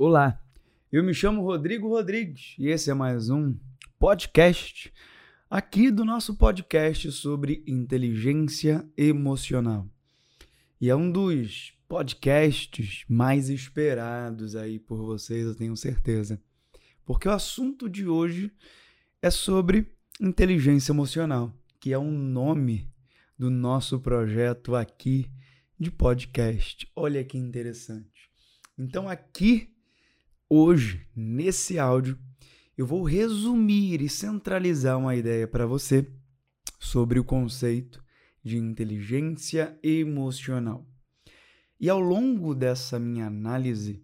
Olá, eu me chamo Rodrigo Rodrigues e esse é mais um podcast aqui do nosso podcast sobre inteligência emocional. E é um dos podcasts mais esperados aí por vocês, eu tenho certeza. Porque o assunto de hoje é sobre inteligência emocional, que é um nome do nosso projeto aqui de podcast. Olha que interessante. Então, aqui, hoje, nesse áudio, eu vou resumir e centralizar uma ideia para você sobre o conceito de inteligência emocional. E ao longo dessa minha análise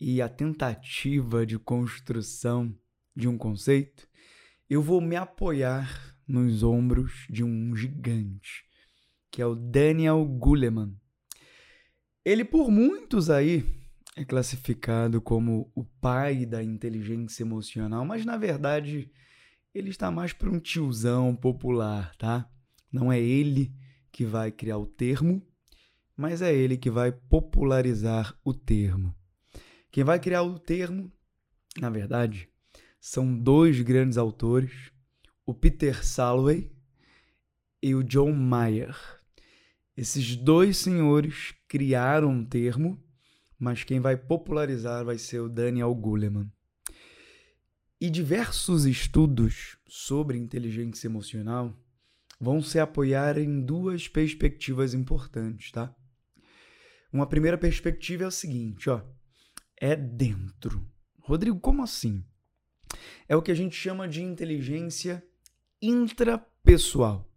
e a tentativa de construção de um conceito, eu vou me apoiar nos ombros de um gigante, que é o Daniel Goleman. Ele, por muitos aí, é classificado como o pai da inteligência emocional, mas na verdade ele está mais para um tiozão popular, tá? Não é ele que vai criar o termo, mas é ele que vai popularizar o termo. Quem vai criar o termo, na verdade, são dois grandes autores, o Peter Salovey e o John Mayer. Esses dois senhores criaram um termo, mas quem vai popularizar vai ser o Daniel Goleman. E diversos estudos sobre inteligência emocional vão se apoiar em duas perspectivas importantes, tá? Uma primeira perspectiva é o seguinte, ó, é dentro. Rodrigo, como assim? É o que a gente chama de inteligência intrapessoal.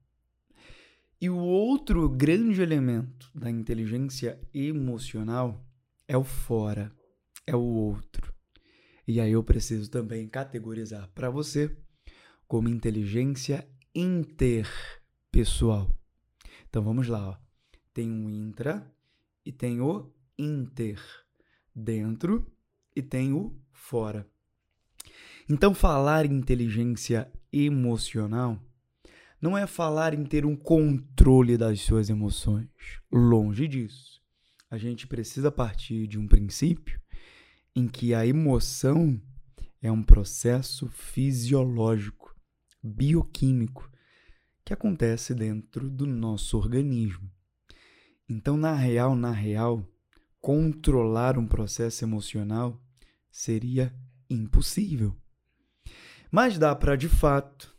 E o outro grande elemento da inteligência emocional é o fora, é o outro. E aí eu preciso também categorizar para você como inteligência interpessoal. Então vamos lá, ó. Tem um intra e tem o inter, dentro e tem o fora. Então falar inteligência emocional não é falar em ter um controle das suas emoções. Longe disso. A gente precisa partir de um princípio em que a emoção é um processo fisiológico, bioquímico, que acontece dentro do nosso organismo. Então, na real, na real, controlar um processo emocional seria impossível. Mas dá para, de fato,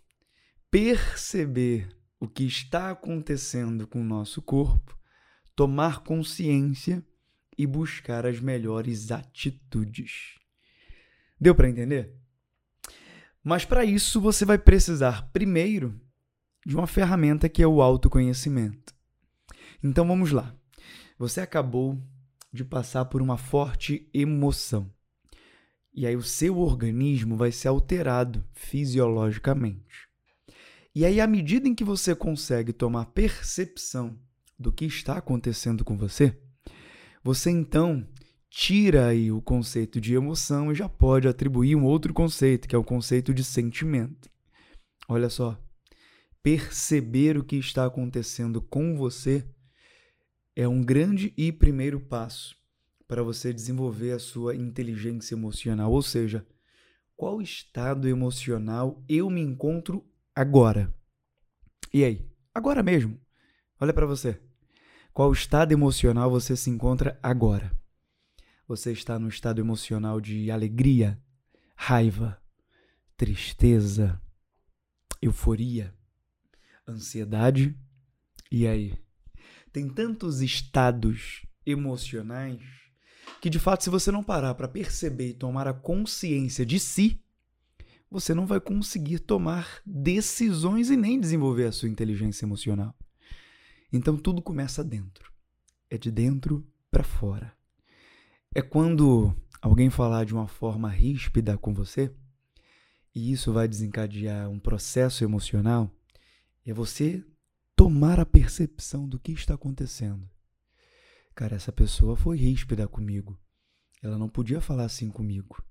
perceber o que está acontecendo com o nosso corpo, tomar consciência e buscar as melhores atitudes. Deu para entender? Mas para isso você vai precisar primeiro de uma ferramenta que é o autoconhecimento. Então vamos lá. Você acabou de passar por uma forte emoção. E aí o seu organismo vai ser alterado fisiologicamente. E aí, à medida em que você consegue tomar percepção do que está acontecendo com você, você então tira aí o conceito de emoção e já pode atribuir um outro conceito, que é o conceito de sentimento. Olha só, perceber o que está acontecendo com você é um grande e primeiro passo para você desenvolver a sua inteligência emocional, ou seja, qual estado emocional eu me encontro agora. E aí? Agora mesmo. Olha para você. Qual estado emocional você se encontra agora? Você está no estado emocional de alegria, raiva, tristeza, euforia, ansiedade? E aí? Tem tantos estados emocionais que de fato, se você não parar para perceber e tomar a consciência de si, você não vai conseguir tomar decisões e nem desenvolver a sua inteligência emocional. Então tudo começa dentro. É de dentro para fora. É quando alguém falar de uma forma ríspida com você, e isso vai desencadear um processo emocional, é você tomar a percepção do que está acontecendo. Cara, essa pessoa foi ríspida comigo. Ela não podia falar assim comigo.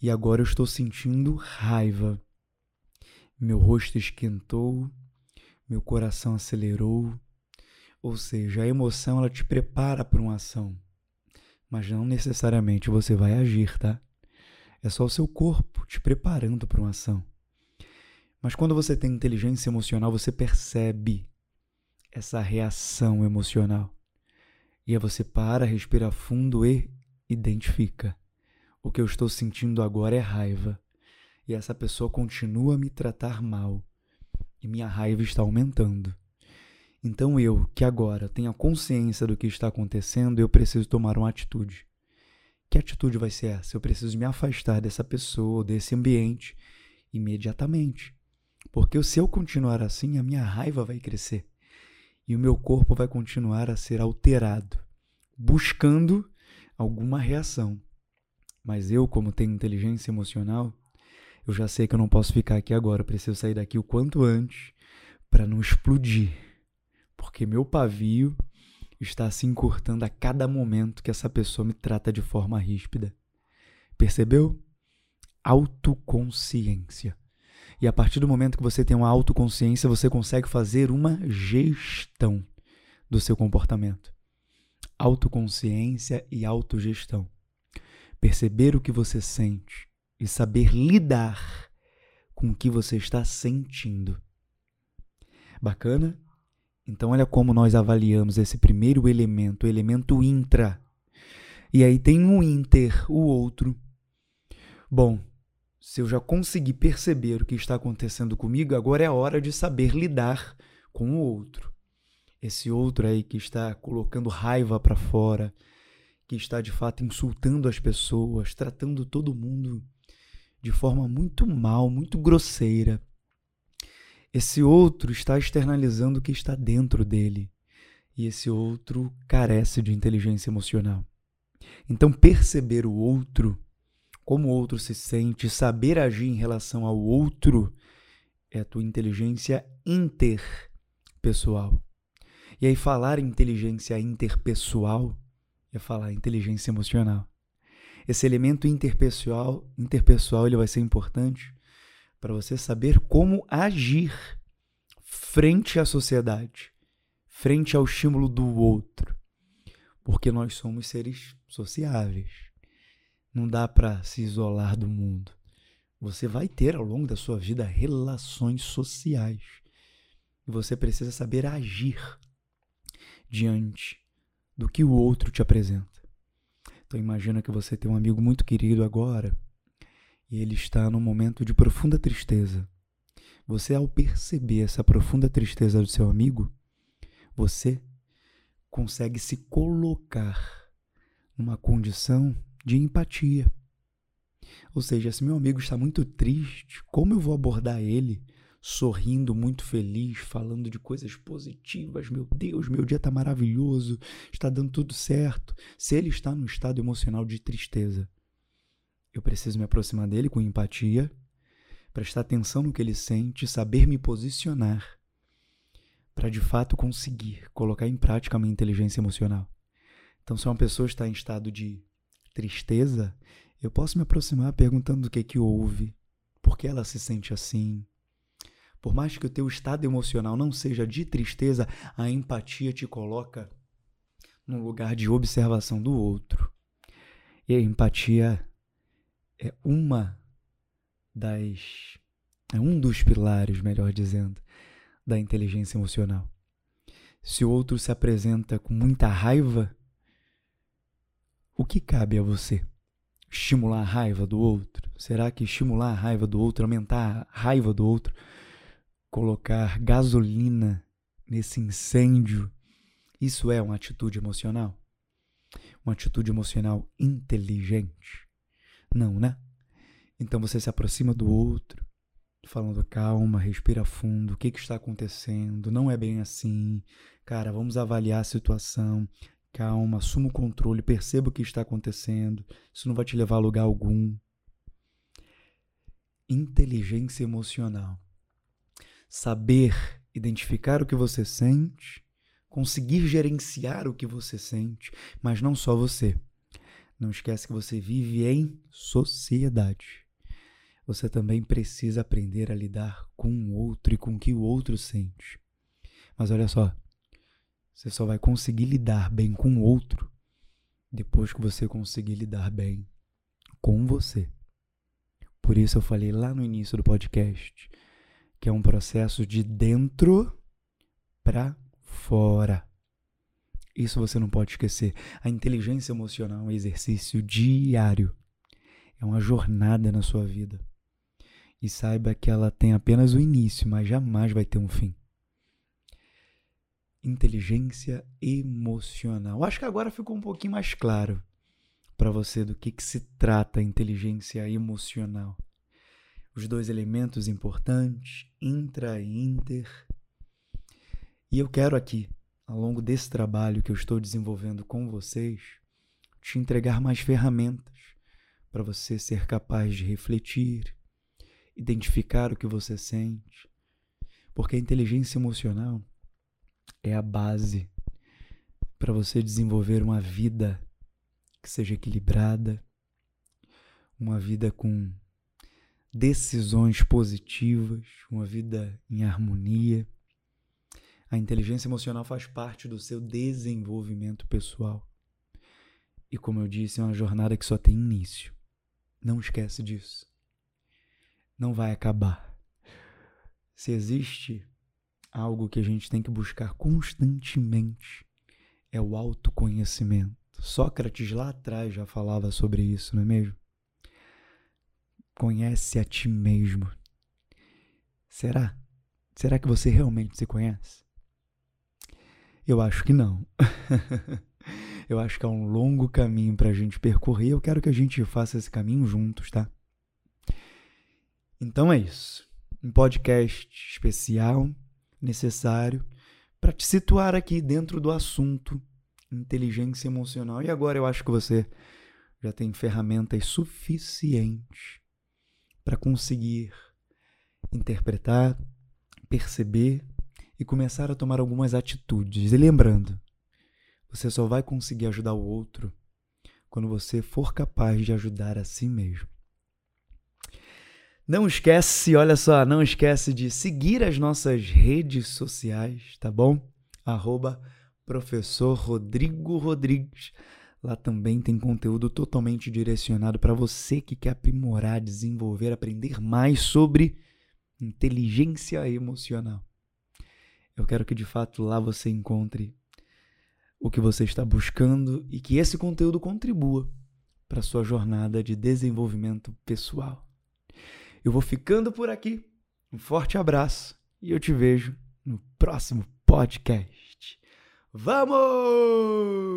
E agora eu estou sentindo raiva. Meu rosto esquentou, meu coração acelerou. Ou seja, a emoção ela te prepara para uma ação. mas não necessariamente você vai agir, tá? É só o seu corpo te preparando para uma ação. Mas quando você tem inteligência emocional, você percebe essa reação emocional. E aí você para, respira fundo e identifica. O que eu estou sentindo agora é raiva. E essa pessoa continua a me tratar mal. E minha raiva está aumentando. Então eu, que agora tenho a consciência do que está acontecendo, eu preciso tomar uma atitude. Que atitude vai ser essa? Eu preciso me afastar dessa pessoa, desse ambiente, imediatamente. Porque se eu continuar assim, a minha raiva vai crescer. E o meu corpo vai continuar a ser alterado, buscando alguma reação. Mas eu, como tenho inteligência emocional, eu já sei que eu não posso ficar aqui agora, eu preciso sair daqui o quanto antes para não explodir. Porque meu pavio está se encurtando a cada momento que essa pessoa me trata de forma ríspida. Percebeu? Autoconsciência. E a partir do momento que você tem uma autoconsciência, você consegue fazer uma gestão do seu comportamento. Autoconsciência e autogestão. Perceber o que você sente e saber lidar com o que você está sentindo. Bacana? Então, olha como nós avaliamos esse primeiro elemento, o elemento intra. E aí tem um inter, o outro. Bom, se eu já consegui perceber o que está acontecendo comigo, agora é a hora de saber lidar com o outro. Esse outro aí que está colocando raiva para fora, que está de fato insultando as pessoas, tratando todo mundo de forma muito mal, muito grosseira. Esse outro está externalizando o que está dentro dele. E esse outro carece de inteligência emocional. Então, perceber o outro, como o outro se sente, saber agir em relação ao outro, é a tua inteligência interpessoal. E aí, falar inteligência interpessoal é falar inteligência emocional. Esse elemento interpessoal, interpessoal ele vai ser importante para você saber como agir frente à sociedade, frente ao estímulo do outro. Porque nós somos seres sociáveis. Não dá para se isolar do mundo. Você vai ter ao longo da sua vida relações sociais. E você precisa saber agir diante do que o outro te apresenta. Então imagina que você tem um amigo muito querido agora e ele está num momento de profunda tristeza. Você, ao perceber essa profunda tristeza do seu amigo, você consegue se colocar numa condição de empatia. Ou seja, se meu amigo está muito triste, como eu vou abordar ele sorrindo, muito feliz, falando de coisas positivas? Meu Deus, meu dia está maravilhoso, está dando tudo certo. Se ele está num estado emocional de tristeza, eu preciso me aproximar dele com empatia, prestar atenção no que ele sente, saber me posicionar para de fato conseguir colocar em prática a minha inteligência emocional. Então, se uma pessoa está em estado de tristeza, eu posso me aproximar perguntando o que é que houve, por que ela se sente assim. Por mais que o teu estado emocional não seja de tristeza, a empatia te coloca no lugar de observação do outro. E a empatia é uma das é um dos pilares, melhor dizendo, da inteligência emocional. Se o outro se apresenta com muita raiva, o que cabe a você? Estimular a raiva do outro? Será que estimular a raiva do outro, aumentar a raiva do outro, colocar gasolina nesse incêndio, isso é uma atitude emocional? Uma atitude emocional inteligente? Não, né? Então você se aproxima do outro, falando calma, respira fundo, o que, que está acontecendo? Não é bem assim. Cara, vamos avaliar a situação. Calma, assuma o controle, perceba o que está acontecendo. Isso não vai te levar a lugar algum. Inteligência emocional. Saber identificar o que você sente, conseguir gerenciar o que você sente, mas não só você não esquece que você vive em sociedade. Você também precisa aprender a lidar com o outro e com o que o outro sente. Mas olha só, você só vai conseguir lidar bem com o outro depois que você conseguir lidar bem com você. Por isso eu falei lá no início do podcast que é um processo de dentro para fora. Isso você não pode esquecer. A inteligência emocional é um exercício diário. É uma jornada na sua vida. E saiba que ela tem apenas o início, mas jamais vai ter um fim. Inteligência emocional. Acho que agora ficou um pouquinho mais claro para você do que, que se trata a inteligência emocional. Os dois elementos importantes, intra e inter. E eu quero aqui ao longo desse trabalho que eu estou desenvolvendo com vocês, te entregar mais ferramentas para você ser capaz de refletir, identificar o que você sente, porque a inteligência emocional é a base para você desenvolver uma vida que seja equilibrada, uma vida com decisões positivas, uma vida em harmonia a inteligência emocional faz parte do seu desenvolvimento pessoal. E como eu disse, é uma jornada que só tem início. Não esquece disso. Não vai acabar. Se existe algo que a gente tem que buscar constantemente, é o autoconhecimento. Sócrates lá atrás já falava sobre isso, não é mesmo? Conhece a ti mesmo. Será? Será que você realmente se conhece? Eu acho que não. eu acho que é um longo caminho para a gente percorrer. Eu quero que a gente faça esse caminho juntos, tá? Então é isso. Um podcast especial, necessário, para te situar aqui dentro do assunto inteligência emocional. E agora eu acho que você já tem ferramentas suficientes para conseguir interpretar, perceber e começar a tomar algumas atitudes. E lembrando, você só vai conseguir ajudar o outro quando você for capaz de ajudar a si mesmo. Não esquece, olha só, não esquece de seguir as nossas redes sociais, tá bom? Arroba professor Rodrigo Rodrigues. Lá também tem conteúdo totalmente direcionado para você que quer aprimorar, desenvolver, aprender mais sobre inteligência emocional. Eu quero que de fato lá você encontre o que você está buscando e que esse conteúdo contribua para sua jornada de desenvolvimento pessoal. Eu vou ficando por aqui. Um forte abraço e eu te vejo no próximo podcast. Vamos!